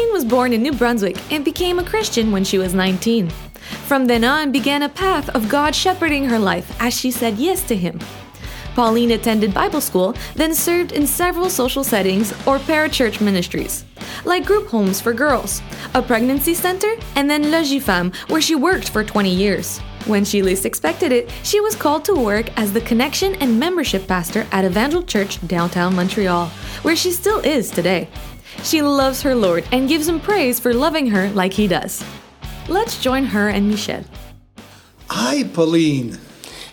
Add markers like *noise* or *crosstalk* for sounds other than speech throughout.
Pauline was born in New Brunswick and became a Christian when she was 19. From then on began a path of God shepherding her life as she said yes to Him. Pauline attended Bible school, then served in several social settings or parachurch ministries, like group homes for girls, a pregnancy center, and then Logifem, where she worked for 20 years. When she least expected it, she was called to work as the connection and membership pastor at Evangel Church downtown Montreal, where she still is today. She loves her Lord and gives him praise for loving her like he does. Let's join her and Michel. Hi, Pauline.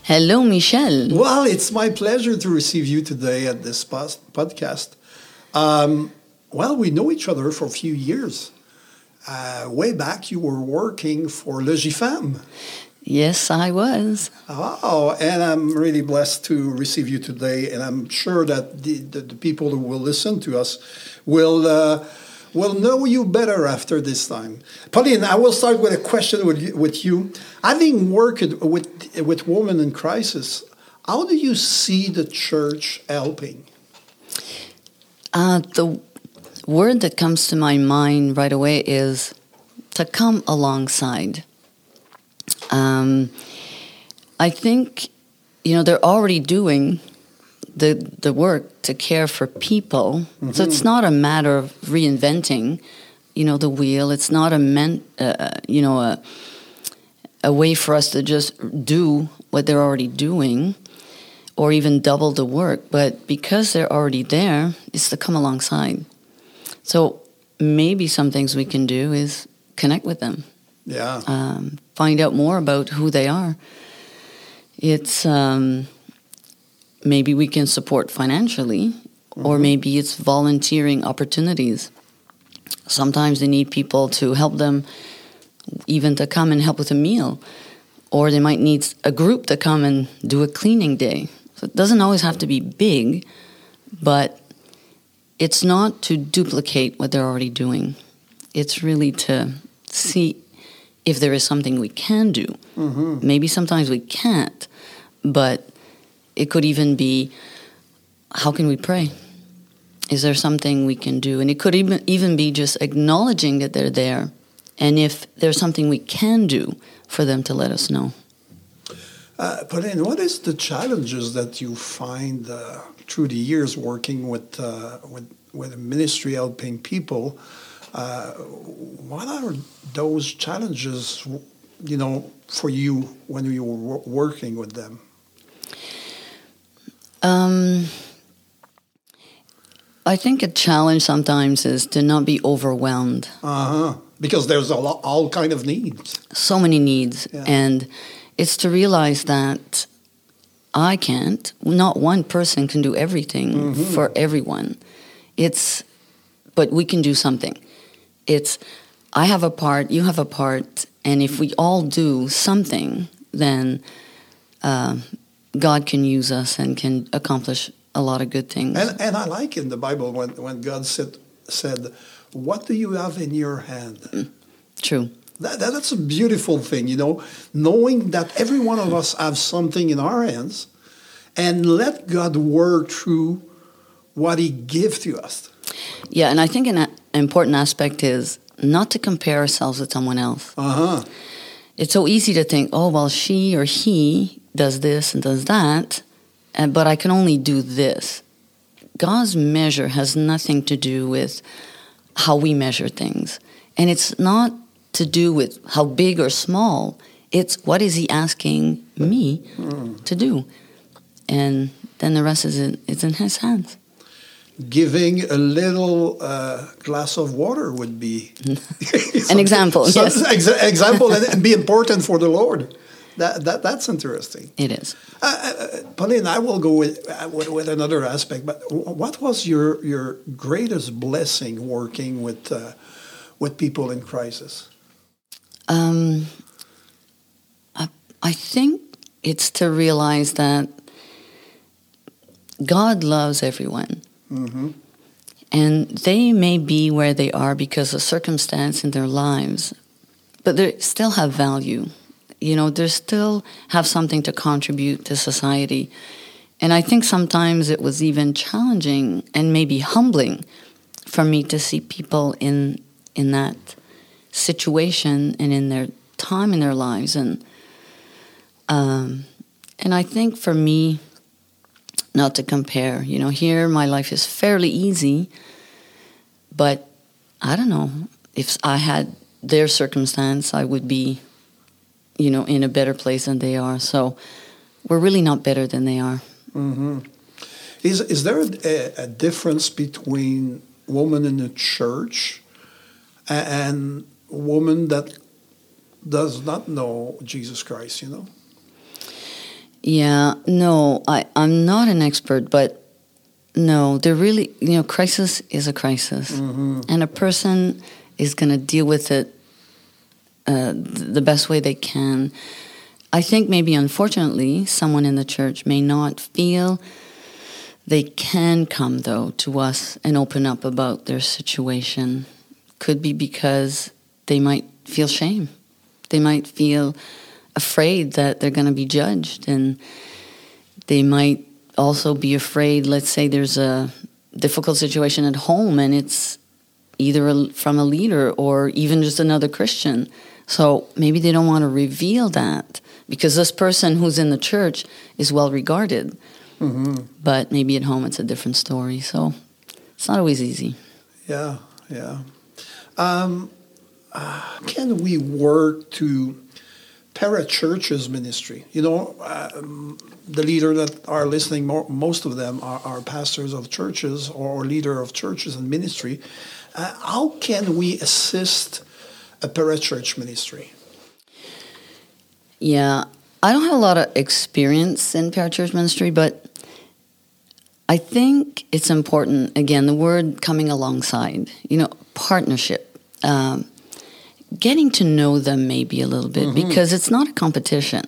Hello, Michel. Well, it's my pleasure to receive you today at this podcast. Um, well, we know each other for a few years. Uh, way back, you were working for Logifem. Yes, I was. Oh, and I'm really blessed to receive you today, and I'm sure that the, the, the people who will listen to us will uh, will know you better after this time. Pauline, I will start with a question with you, with you. Having worked with with women in crisis, how do you see the church helping? Uh, the word that comes to my mind right away is to come alongside. Um, I think, you know, they're already doing the the work to care for people. Mm-hmm. So it's not a matter of reinventing, you know, the wheel. It's not a meant, uh, you know, a a way for us to just do what they're already doing, or even double the work. But because they're already there, it's to come alongside. So maybe some things we can do is connect with them. Yeah. Um, find out more about who they are. It's um, maybe we can support financially, mm-hmm. or maybe it's volunteering opportunities. Sometimes they need people to help them, even to come and help with a meal, or they might need a group to come and do a cleaning day. So it doesn't always have to be big, but it's not to duplicate what they're already doing. It's really to see if there is something we can do. Mm-hmm. Maybe sometimes we can't, but it could even be how can we pray? Is there something we can do? And it could even, even be just acknowledging that they're there. And if there's something we can do for them to let us know. Uh, Pauline, what is the challenges that you find uh, through the years working with, uh, with, with a ministry helping people? Uh, what are those challenges, you know, for you when you were working with them? Um, I think a challenge sometimes is to not be overwhelmed. Uh huh. Because there's a lot, all kind of needs. So many needs, yeah. and it's to realize that I can't. Not one person can do everything mm-hmm. for everyone. It's, but we can do something. It's, I have a part, you have a part, and if we all do something, then uh, God can use us and can accomplish a lot of good things. And, and I like in the Bible when, when God said, said, What do you have in your hand? Mm, true. That, that, that's a beautiful thing, you know, knowing that every one of us have something in our hands and let God work through what He gives to us. Yeah, and I think an important aspect is not to compare ourselves with someone else. Uh-huh. It's so easy to think, oh, well, she or he does this and does that, but I can only do this. God's measure has nothing to do with how we measure things. And it's not to do with how big or small, it's what is He asking me mm. to do. And then the rest is in, it's in His hands giving a little uh, glass of water would be *laughs* an example. *laughs* So, yes, ex- example and, be important for the Lord. That, that that's interesting. It is. Uh, uh, Pauline, I will go with, uh, with, with another aspect. But what was your your greatest blessing working with uh, with people in crisis? Um, I, I think it's to realize that God loves everyone Mm-hmm. And they may be where they are because of circumstance in their lives, but they still have value. You know, they still have something to contribute to society. And I think sometimes it was even challenging and maybe humbling for me to see people in in that situation and in their time in their lives and um, and I think for me not to compare you know here my life is fairly easy but I don't know if I had their circumstance I would be you know in a better place than they are so we're really not better than they are hmm Is is there a, a difference between woman in the church and woman that does not know Jesus Christ? You know. Yeah, no, I, I'm not an expert, but no, they're really, you know, crisis is a crisis. And a person is going to deal with it uh, th- the best way they can. I think maybe, unfortunately, someone in the church may not feel they can come, though, to us and open up about their situation. Could be because they might feel shame. They might feel afraid that they're going to be judged and they might also be afraid let's say there's a difficult situation at home and it's either a, from a leader or even just another christian. So maybe they don't want to reveal that because this person who's in the church is well regarded. But maybe at home it's a different story. So it's not always easy. Yeah, yeah. Um, uh, can we work to parachurches ministry? You know, um, the leader that are listening, mo most of them are, are pastors of churches or leader of churches and ministry. Uh, how can we assist a parachurch ministry? Yeah, I don't have a lot of experience in parachurch ministry, but I think it's important. Again, the word coming alongside, you know, partnership, um, getting to know them maybe a little bit because it's not a competition.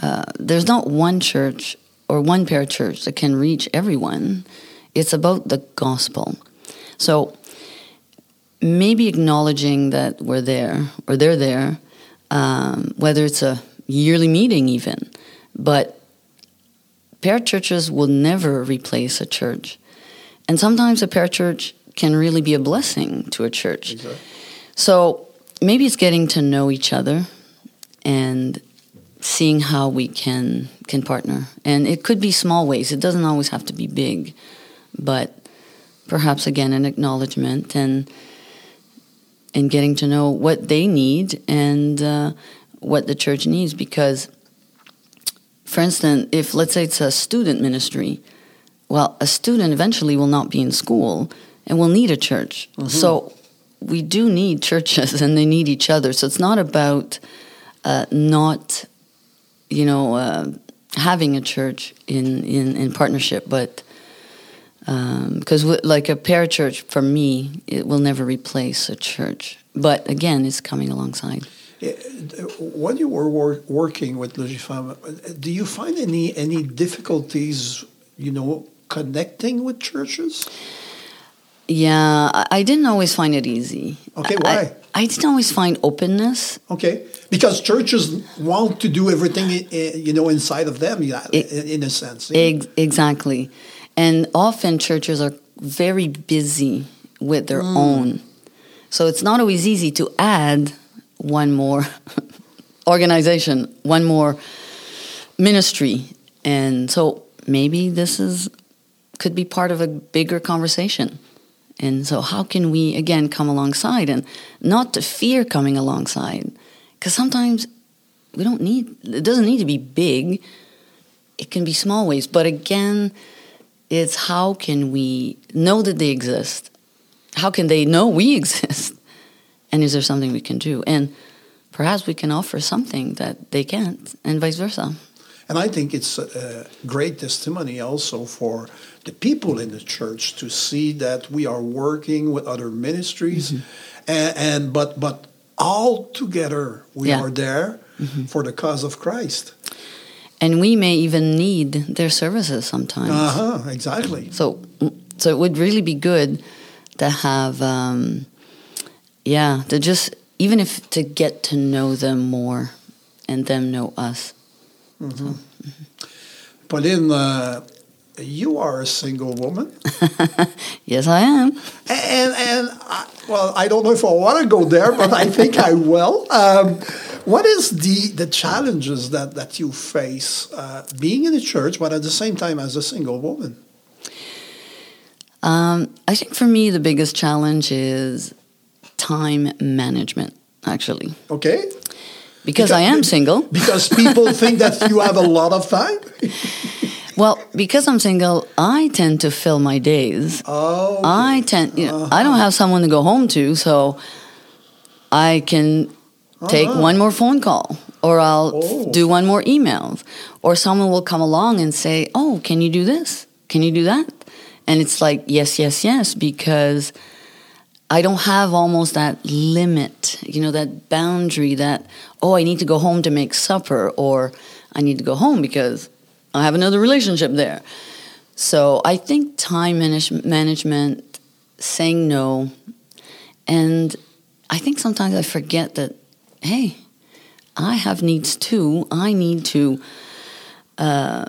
Uh, there's not one church or one pair of parachurch that can reach everyone. It's about the gospel. So maybe acknowledging that we're there or they're there, um, whether it's a yearly meeting even, but parachurches will never replace a church. And sometimes a parachurch can really be a blessing to a church. So maybe it's getting to know each other and seeing how we can can partner. And it could be small ways. It doesn't always have to be big, but perhaps again an acknowledgement and and getting to know what they need and uh, what the church needs. Because, for instance, if let's say it's a student ministry, well, a student eventually will not be in school and will need a church. So we do need churches and they need each other. So it's not about uh, not, you know, uh, having a church in, in, in partnership, but because like a parachurch for me, it will never replace a church. But again, it's coming alongside. When you were wor- working with Logifem, do you find any any difficulties, you know, connecting with churches? Yeah, I, I didn't always find it easy. Okay, why? I, didn't always find openness. Okay, because churches want to do everything, i- i- you know, inside of them, yeah, in, a sense. Eh? Ex- exactly. And often churches are very busy with their mm. own. So it's not always easy to add one more *laughs* organization, one more ministry. And so maybe this is could be part of a bigger conversation. And so how can we again come alongside and not to fear coming alongside? Cuz sometimes we don't need it doesn't need to be big. It can be small ways, but again, it's how can we know that they exist? How can they know we *laughs* exist? And is there something we can do? And perhaps we can offer something that they can't, and vice versa. And I think it's a great testimony also for the people in the church to see that we are working with other ministries, and, and but but all together we Yeah. are there for the cause of Christ. And we may even need their services sometimes. Uh huh. Exactly. So, so it would really be good to have, um, yeah, to just even if to get to know them more, and them know us. Pauline, uh, you are a single woman, *laughs* Yes, I am. and and I, Well, I don't know if I want to go there, but I think I will. Um, what is the the challenges that that you face uh, being in the church, but at the same time as a single woman? Um, I think for me, the biggest challenge is time management, actually. Okay. Because, Because- I am single. Because people *laughs* think that you have a lot of time. *laughs* Well, because I'm single, I tend to fill my days. Oh. I tend, you know, I don't have someone to go home to, so I can take uh-huh. one more phone call, or I'll Oh. do one more email or someone will come along and say, "Oh, can you do this? Can you do that?" And it's like, yes, yes, yes, because I don't have almost that limit, you know, that boundary that, oh, I need to go home to make supper, or I need to go home because I have another relationship there. So I think time manage- management, saying no, and I think sometimes I forget that, hey, I have needs too. I need to uh,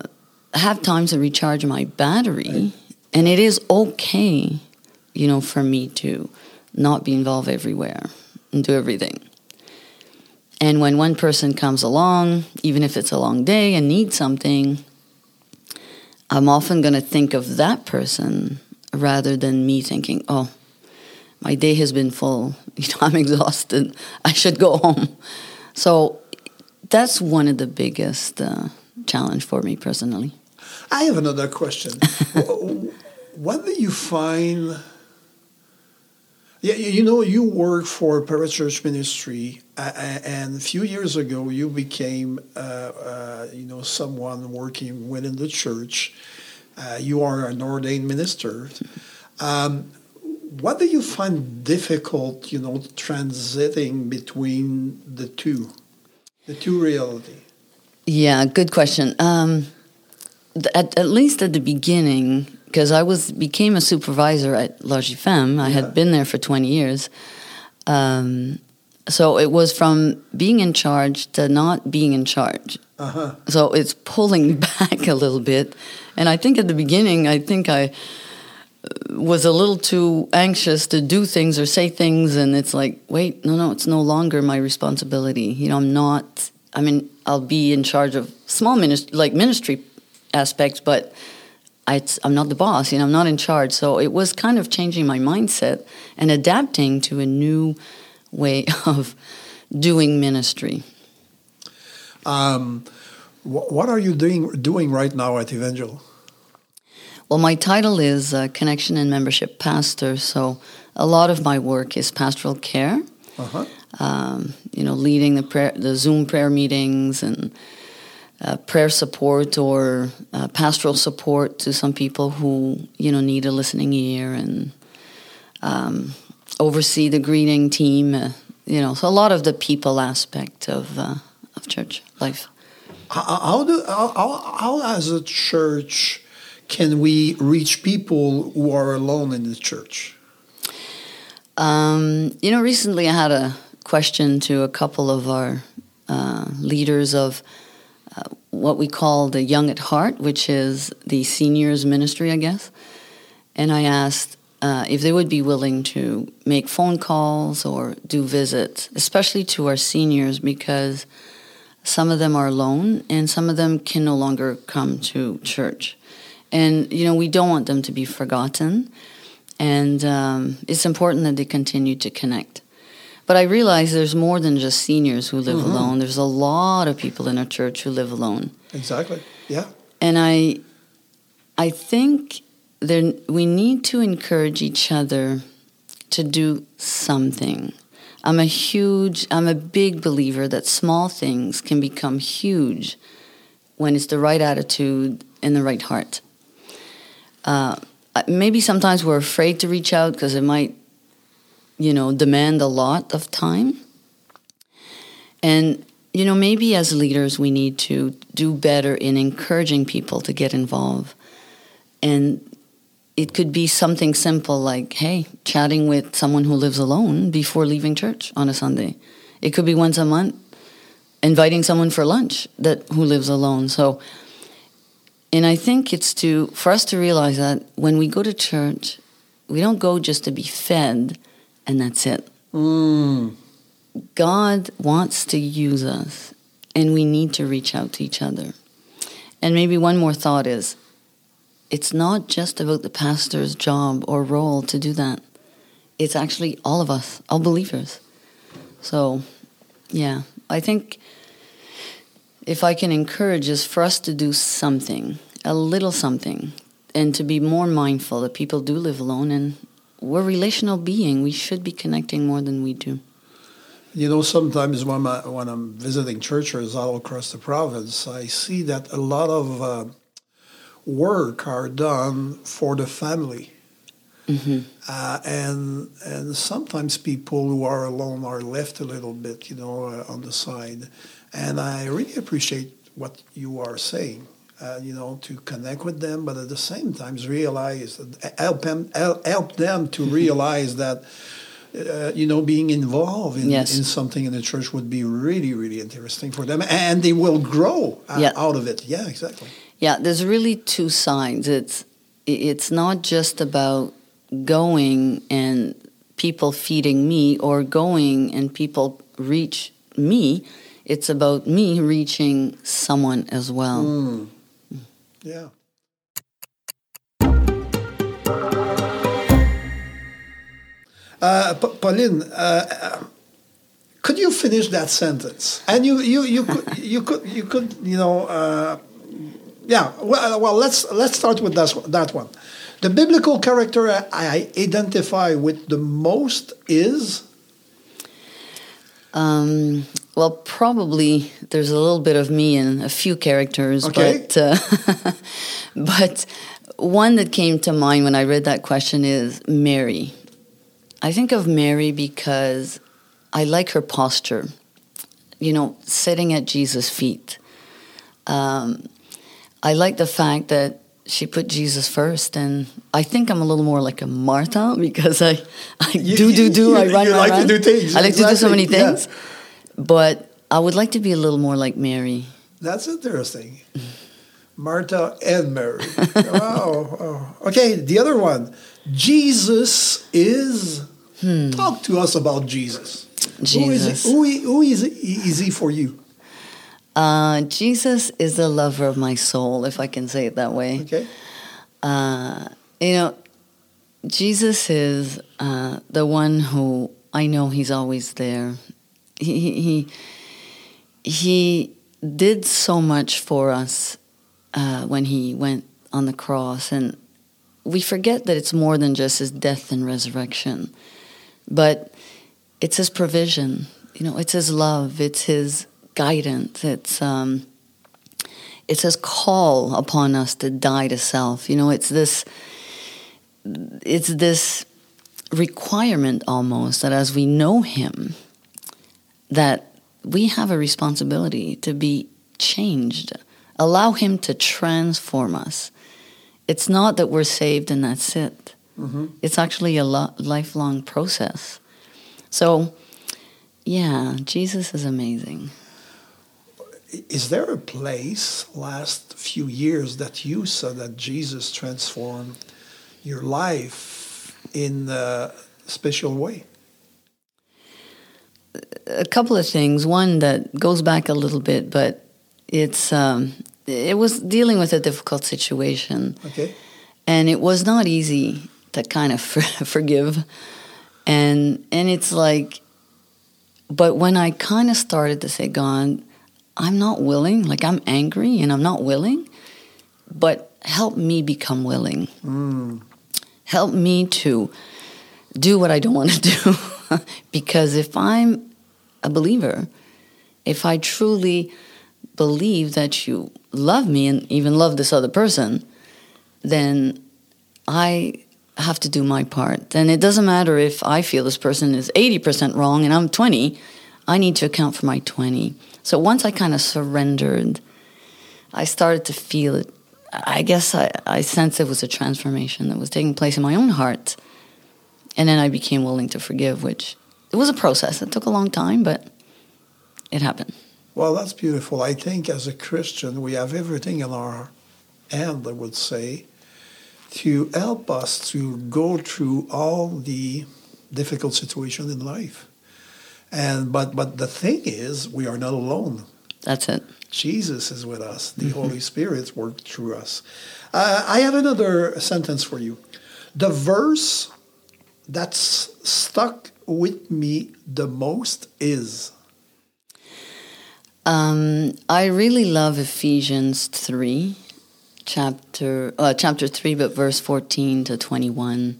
have times to recharge my battery, and it is okay, you know, for me to not be involved everywhere and do everything. And when one person comes along, even if it's a long day and needs something, I'm often going to think of that person rather than me thinking, oh, my day has been full. *laughs* You know, I'm exhausted. I should go home. So that's one of the biggest uh, challenge for me personally. I have another question. *laughs* Wh- what do you find? Yeah, you know, you work for Parachurch Ministry, and a few years ago, you became, uh, uh, you know, someone working within the church. Uh, you are an ordained minister. Um, what do you find difficult, you know, transiting between the two, the two reality? Yeah, good question. Um, at, at least at the beginning, because I was became a supervisor at Logifem. I Yeah. had been there for twenty years. Um, so it was from being in charge to not being in charge. Uh huh. So it's pulling *laughs* back a little bit. And I think at the beginning, I think I uh, was a little too anxious to do things or say things. And it's like, wait, no, no, it's no longer my responsibility. You know, I'm not, I mean, I'll be in charge of small ministry, like ministry aspects, but I, I'm not the boss, you know, I'm not in charge. So it was kind of changing my mindset and adapting to a new way *laughs* of doing ministry. Um, wh- what are you doing doing right now at Evangel? Well, my title is uh, Connection and Membership Pastor, so a lot of my work is pastoral care. Uh-huh. Um, you know, leading the prayer, the Zoom prayer meetings and uh, prayer support or uh, pastoral support to some people who you know need a listening ear and um, oversee the greeting team. Uh, you know, so a lot of the people aspect of uh, of church life. How, how do how, how, how as a church can we reach people who are alone in the church? Um, you know, recently I had a question to a couple of our uh, leaders of what we call the Young at Heart, which is the seniors ministry, I guess. And I asked uh, if they would be willing to make phone calls or do visits, especially to our seniors, because some of them are alone and some of them can no longer come to church. And, you know, we don't want them to be forgotten and um, it's important that they continue to connect. But I realize there's more than just seniors who live alone. There's a lot of people in our church who live alone, Exactly. Yeah. and I, I think there we need to encourage each other to do something. I'm a huge, I'm a big believer that small things can become huge when it's the right attitude and the right heart. Uh, maybe sometimes we're afraid to reach out because it might, you know, demand a lot of time. And, you know, maybe as leaders, we need to do better in encouraging people to get involved. And it could be something simple like, hey, chatting with someone who lives alone before leaving church on a Sunday. It could be once a month, inviting someone for lunch that who lives alone. So, and I think it's to for us to realize that when we go to church, we don't go just to be fed, and that's it. Mm. God wants to use us, and we need to reach out to each other. And maybe one more thought is it's not just about the pastor's job or role to do that, it's actually all of us, all believers. So, yeah, I think if I can encourage is for us to do something, a little something, and to be more mindful that people do live alone and we're relational being. We should be connecting more than we do. You know, sometimes when, I, when I'm visiting churches all across the province, I see that a lot of uh, work are done for the family. Mm-hmm. Uh, and and sometimes people who are alone are left a little bit, you know, uh, on the side. And I really appreciate what you are saying. Uh, you know, to connect with them, but at the same time realize help them help them to *laughs* realize that uh, you know, being involved in, yes. in something in the church would be really, really interesting for them, and they will grow uh, yeah. out of it. Yeah, exactly. Yeah, there's really two sides. It's it's not just about going and people feeding me or going and people reach me. It's about me reaching someone as well. Mm. Yeah. Uh, Pauline, uh, could you finish that sentence? And you, you, you could, *laughs* you could, you could, you know, uh, yeah. Well, well, let's let's start with that that one. The biblical character I identify with the most is. Um, well, probably there's a little bit of me in a few characters, okay. but uh, *laughs* but one that came to mind when I read that question is Mary. I think of Mary because I like her posture. You know, sitting at Jesus' feet. Um, I like the fact that she put Jesus first, and I think I'm a little more like a Martha *laughs* because I, I you, do do do. You, I run. You run, like run. to do things. I like exactly. to do so many things. Yeah. But I would like to be a little more like Mary. That's interesting. Martha and Mary. wow. Oh. Okay, the other one. Jesus is. Hmm. Talk to us about Jesus. Jesus. Who is, who is, is he for you? Uh, Jesus is the lover of my soul, if I can say it that way. Okay. Uh, you know, Jesus is uh, the one who I know He's always there he he he did so much for us uh, when he went on the cross, and we forget that it's more than just his death and resurrection, but it's his provision. You know, it's his love. It's his guidance. It's um, it's his call upon us to die to self. You know, it's this. It's this requirement almost that as we know him that we have a responsibility to be changed. Allow Him to transform us. It's not that we're saved and that's it. Mm-hmm. It's actually a lo- lifelong process. So, yeah, Jesus is amazing. Is there a place last few years that you saw that Jesus transformed your life in a special way? A couple of things. One that goes back a little bit, but it's um, it was dealing with a difficult situation. Okay. And it was not easy to kind of *laughs* forgive, and and it's like, but when I kind of started to say, "God, I'm not willing. Like I'm angry and I'm not willing, but help me become willing. Mm. Help me to do what I don't want to *laughs* do." *laughs* because if I'm a believer, if I truly believe that you love me and even love this other person, then I have to do my part. Then it doesn't matter if I feel this person is 80% wrong and I'm 20, I need to account for my 20. So once I kind of surrendered, I started to feel it. I guess I, I sensed it was a transformation that was taking place in my own heart. And then I became willing to forgive, which it was a process. It took a long time, but it happened. Well, that's beautiful. I think as a Christian, we have everything in our hand, I would say, to help us to go through all the difficult situation in life. And but but the thing is, we are not alone. That's it. Jesus is with us. The Holy Spirit works through us. Uh, I have another sentence for you. The verse that's stuck with me the most is. Um, I really love Ephesians three, chapter uh, chapter three, but verse fourteen to twenty one,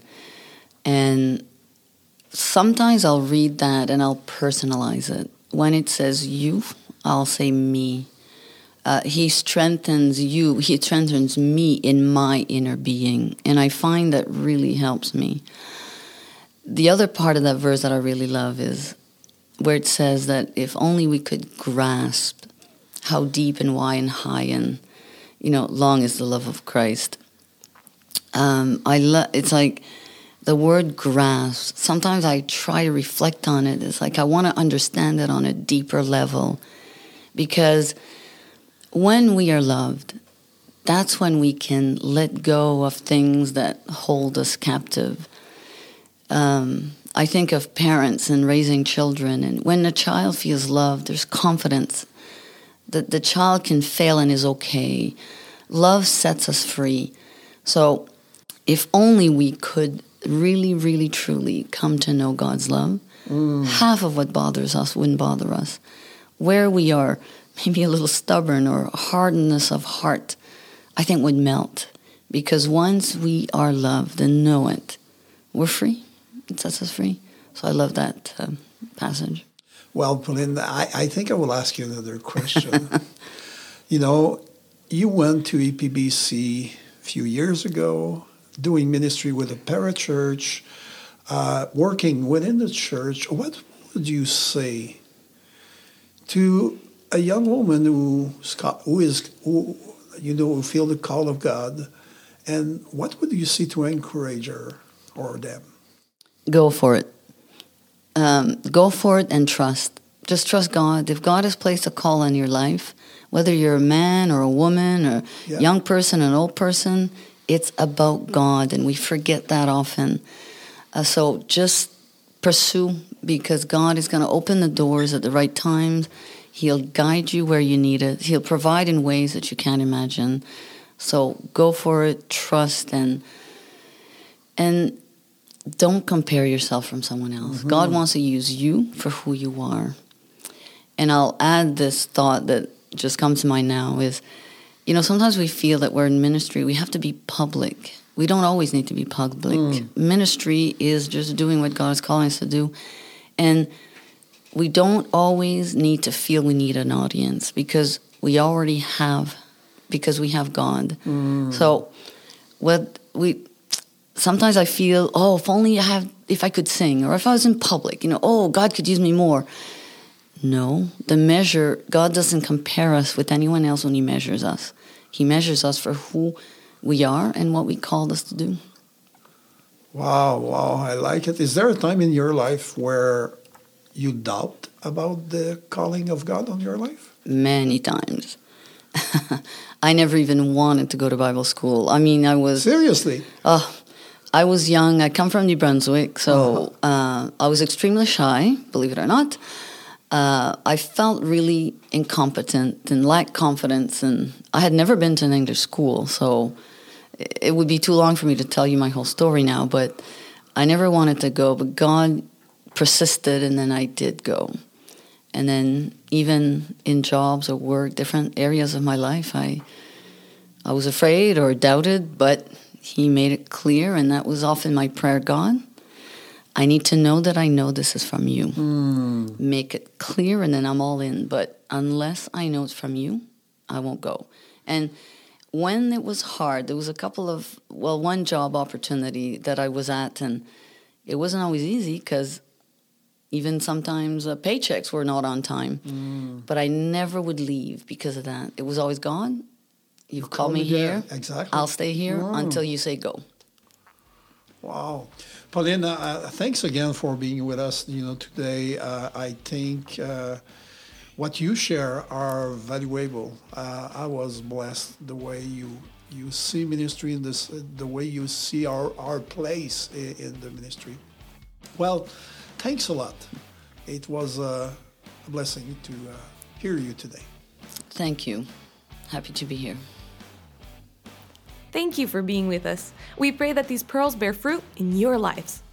and sometimes I'll read that and I'll personalize it. When it says you, I'll say me. Uh, he strengthens you, he strengthens me in my inner being. And I find that really helps me. The other part of that verse that I really love is where it says that if only we could grasp how deep and wide and high and you know long is the love of Christ. Um, I love. It's like the word grasp. Sometimes I try to reflect on it. It's like I want to understand it on a deeper level, because when we are loved, that's when we can let go of things that hold us captive. Um, I think of parents and raising children, and when a child feels loved, there's confidence that the child can fail and is okay. Love sets us free. So, if only we could really, really, truly come to know God's love, mm. half of what bothers us wouldn't bother us. Where we are maybe a little stubborn or hardness of heart, I think would melt. Because once we are loved and know it, we're free. It sets us free. So I love that um, passage. Well, Pauline, I, I think I will ask you another question. *laughs* you know, you went to EPBC a few years ago, doing ministry with a parachurch, uh, working within the church. What would you say to a young woman who, who is, who, you know, who feel the call of God, and what would you say to encourage her or them? Go for it. Um, go for it and trust. Just trust God. If God has placed a call on your life, whether you're a man or a woman or yeah. young person, an old person, it's about God, and we forget that often. Uh, so just pursue because God is going to open the doors at the right times. He'll guide you where you need it. He'll provide in ways that you can't imagine. So go for it, trust, and and don't compare yourself from someone else. Mm-hmm. God wants to use you for who you are. And I'll add this thought that just comes to mind now is, you know, sometimes we feel that we're in ministry, we have to be public. We don't always need to be public. Mm. Ministry is just doing what God is calling us to do. And we don't always need to feel we need an audience because we already have, because we have God. Mm. So, what we, sometimes I feel, oh, if only I have, if I could sing, or if I was in public, you know, oh, God could use me more. No, the measure, God doesn't compare us with anyone else when He measures us. He measures us for who we are and what we called us to do. Wow, wow, I like it. Is there a time in your life where you doubt about the calling of God on your life? Many times. *laughs* I never even wanted to go to Bible school. I mean, I was seriously. Oh, I was young. I come from New Brunswick, so uh-huh. uh, I was extremely shy, believe it or not. Uh, I felt really incompetent and lacked confidence, and I had never been to an English school, so it would be too long for me to tell you my whole story now. But I never wanted to go, but God persisted, and then I did go. And then even in jobs or work, different areas of my life, I I was afraid or doubted, but he made it clear, and that was often my prayer God, I need to know that I know this is from you. Mm. Make it clear, and then I'm all in. But unless I know it's from you, I won't go. And when it was hard, there was a couple of, well, one job opportunity that I was at, and it wasn't always easy because even sometimes uh, paychecks were not on time. Mm. But I never would leave because of that. It was always gone, You've called me here. Exactly. I'll stay here mm. until you say go. Wow. Paulina, uh, thanks again for being with us you know, today. Uh, I think uh, what you share are valuable. Uh, I was blessed the way you you see ministry in this, the way you see our, our place in, in the ministry. Well, thanks a lot. It was uh, a blessing to uh, hear you today. Thank you. Happy to be here. Thank you for being with us. We pray that these pearls bear fruit in your lives.